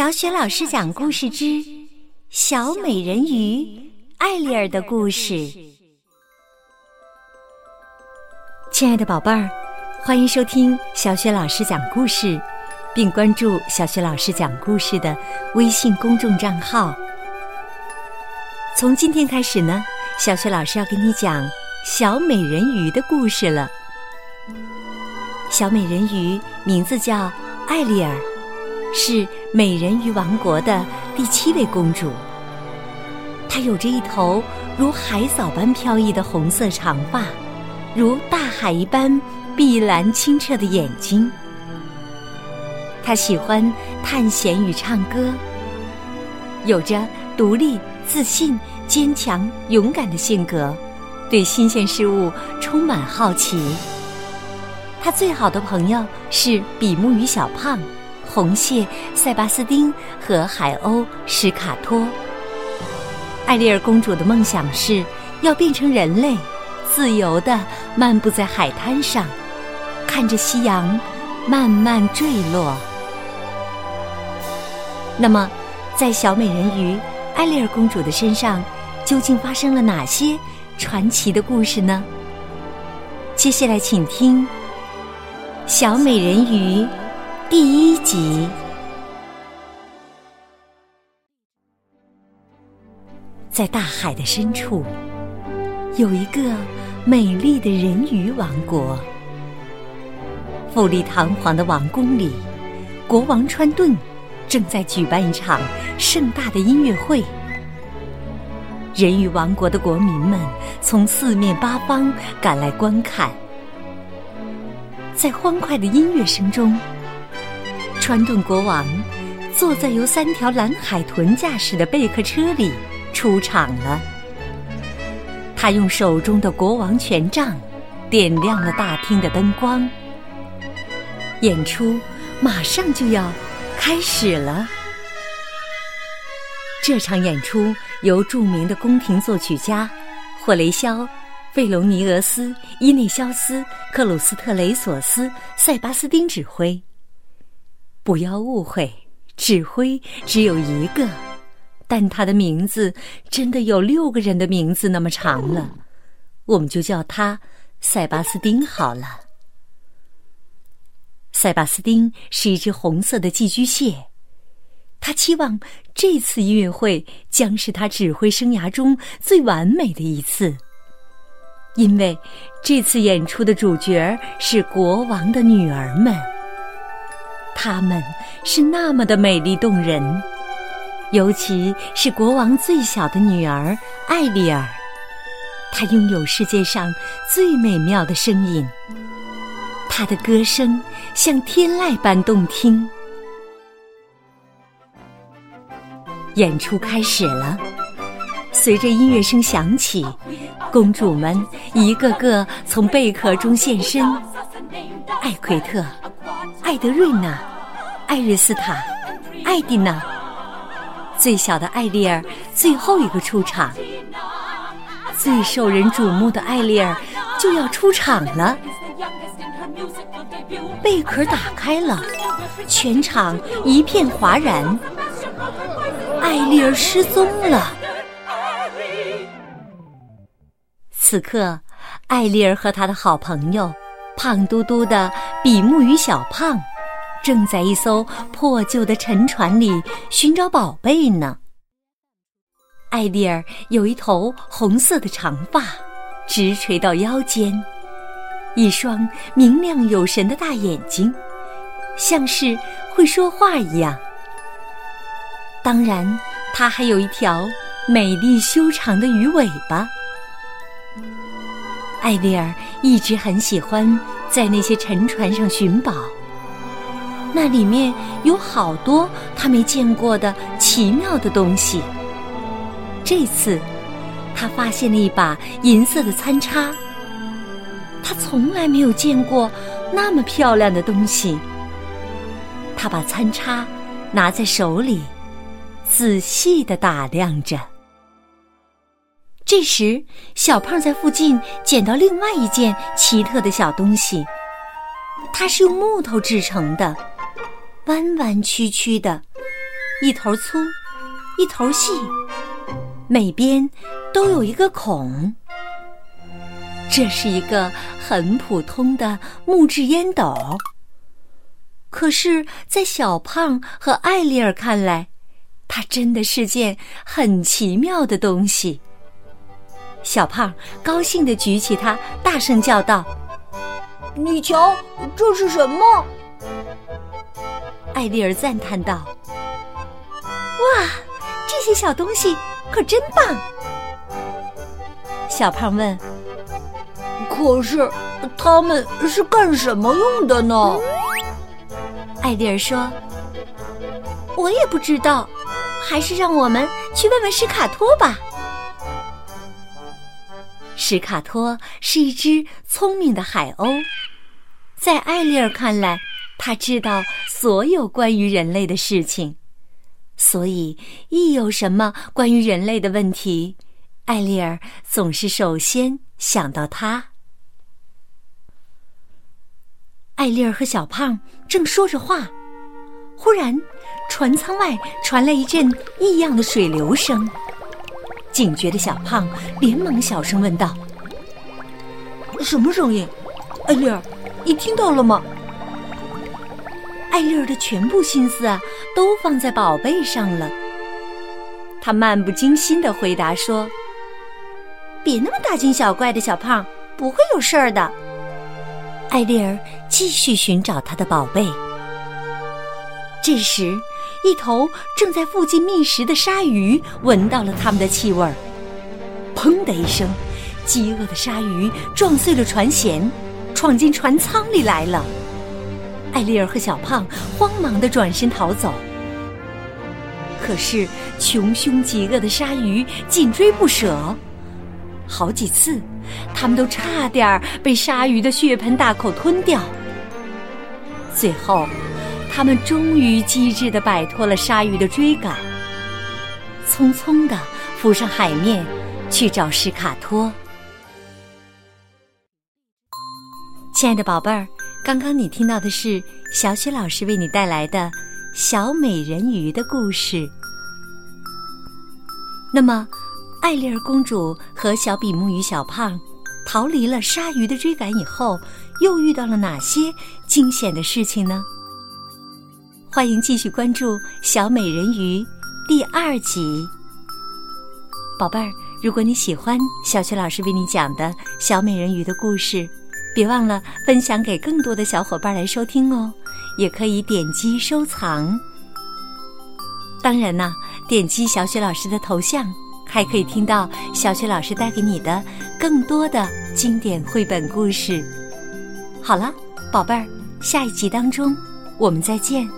小雪老师讲故事之《小美人鱼艾丽儿的故事》。亲爱的宝贝儿，欢迎收听小雪老师讲故事，并关注小雪老师讲故事的微信公众账号。从今天开始呢，小雪老师要给你讲小美人鱼的故事了。小美人鱼名字叫艾丽儿。是美人鱼王国的第七位公主。她有着一头如海藻般飘逸的红色长发，如大海一般碧蓝清澈的眼睛。她喜欢探险与唱歌，有着独立、自信、坚强、勇敢的性格，对新鲜事物充满好奇。她最好的朋友是比目鱼小胖。红蟹塞巴斯丁和海鸥史卡托。艾丽儿公主的梦想是要变成人类，自由地漫步在海滩上，看着夕阳慢慢坠落。那么，在小美人鱼艾丽儿公主的身上，究竟发生了哪些传奇的故事呢？接下来，请听《小美人鱼》。第一集，在大海的深处，有一个美丽的人鱼王国。富丽堂皇的王宫里，国王川顿正在举办一场盛大的音乐会。人鱼王国的国民们从四面八方赶来观看，在欢快的音乐声中。川顿国王坐在由三条蓝海豚驾驶的贝壳车里出场了。他用手中的国王权杖点亮了大厅的灯光。演出马上就要开始了。这场演出由著名的宫廷作曲家霍雷肖·费隆尼俄斯、伊内肖斯·克鲁斯特雷索斯、塞巴斯丁指挥。不要误会，指挥只有一个，但他的名字真的有六个人的名字那么长了，我们就叫他塞巴斯丁好了。塞巴斯丁是一只红色的寄居蟹，他期望这次音乐会将是他指挥生涯中最完美的一次，因为这次演出的主角是国王的女儿们。她们是那么的美丽动人，尤其是国王最小的女儿艾丽尔，她拥有世界上最美妙的声音，她的歌声像天籁般动听。演出开始了，随着音乐声响起，公主们一个个从贝壳中现身，艾奎特。艾德瑞娜、艾瑞斯塔、艾蒂娜，最小的艾丽儿最后一个出场。最受人瞩目的艾丽儿就要出场了。贝壳打开了，全场一片哗然。艾丽儿失踪了。此刻，艾丽儿和她的好朋友。胖嘟嘟的比目鱼小胖，正在一艘破旧的沉船里寻找宝贝呢。艾丽儿有一头红色的长发，直垂到腰间，一双明亮有神的大眼睛，像是会说话一样。当然，它还有一条美丽修长的鱼尾巴。艾丽儿一直很喜欢在那些沉船上寻宝，那里面有好多他没见过的奇妙的东西。这次，他发现了一把银色的餐叉，他从来没有见过那么漂亮的东西。他把餐叉拿在手里，仔细的打量着。这时，小胖在附近捡到另外一件奇特的小东西，它是用木头制成的，弯弯曲曲的，一头粗，一头细，每边都有一个孔。这是一个很普通的木质烟斗，可是，在小胖和艾丽儿看来，它真的是件很奇妙的东西。小胖高兴地举起它，大声叫道：“你瞧，这是什么？”艾丽儿赞叹道：“哇，这些小东西可真棒！”小胖问：“可是，它们是干什么用的呢？”艾丽儿说：“我也不知道，还是让我们去问问史卡托吧。”史卡托是一只聪明的海鸥，在艾丽儿看来。他知道所有关于人类的事情，所以一有什么关于人类的问题，艾丽儿总是首先想到他。艾丽儿和小胖正说着话，忽然船舱外传来一阵异样的水流声。警觉的小胖连忙小声问道：“什么声音？艾丽儿，你听到了吗？”艾丽儿的全部心思啊，都放在宝贝上了。她漫不经心的回答说：“别那么大惊小怪的，小胖，不会有事儿的。”艾丽儿继续寻找她的宝贝。这时，一头正在附近觅食的鲨鱼闻到了它们的气味，砰的一声，饥饿的鲨鱼撞碎了船舷，闯进船舱里来了。艾丽儿和小胖慌忙的转身逃走，可是穷凶极恶的鲨鱼紧追不舍，好几次，他们都差点被鲨鱼的血盆大口吞掉。最后，他们终于机智的摆脱了鲨鱼的追赶，匆匆的浮上海面，去找史卡托。亲爱的宝贝儿。刚刚你听到的是小雪老师为你带来的《小美人鱼》的故事。那么，艾丽儿公主和小比目鱼小胖逃离了鲨鱼的追赶以后，又遇到了哪些惊险的事情呢？欢迎继续关注《小美人鱼》第二集。宝贝儿，如果你喜欢小雪老师为你讲的《小美人鱼》的故事。别忘了分享给更多的小伙伴来收听哦，也可以点击收藏。当然呢，点击小雪老师的头像，还可以听到小雪老师带给你的更多的经典绘本故事。好了，宝贝儿，下一集当中我们再见。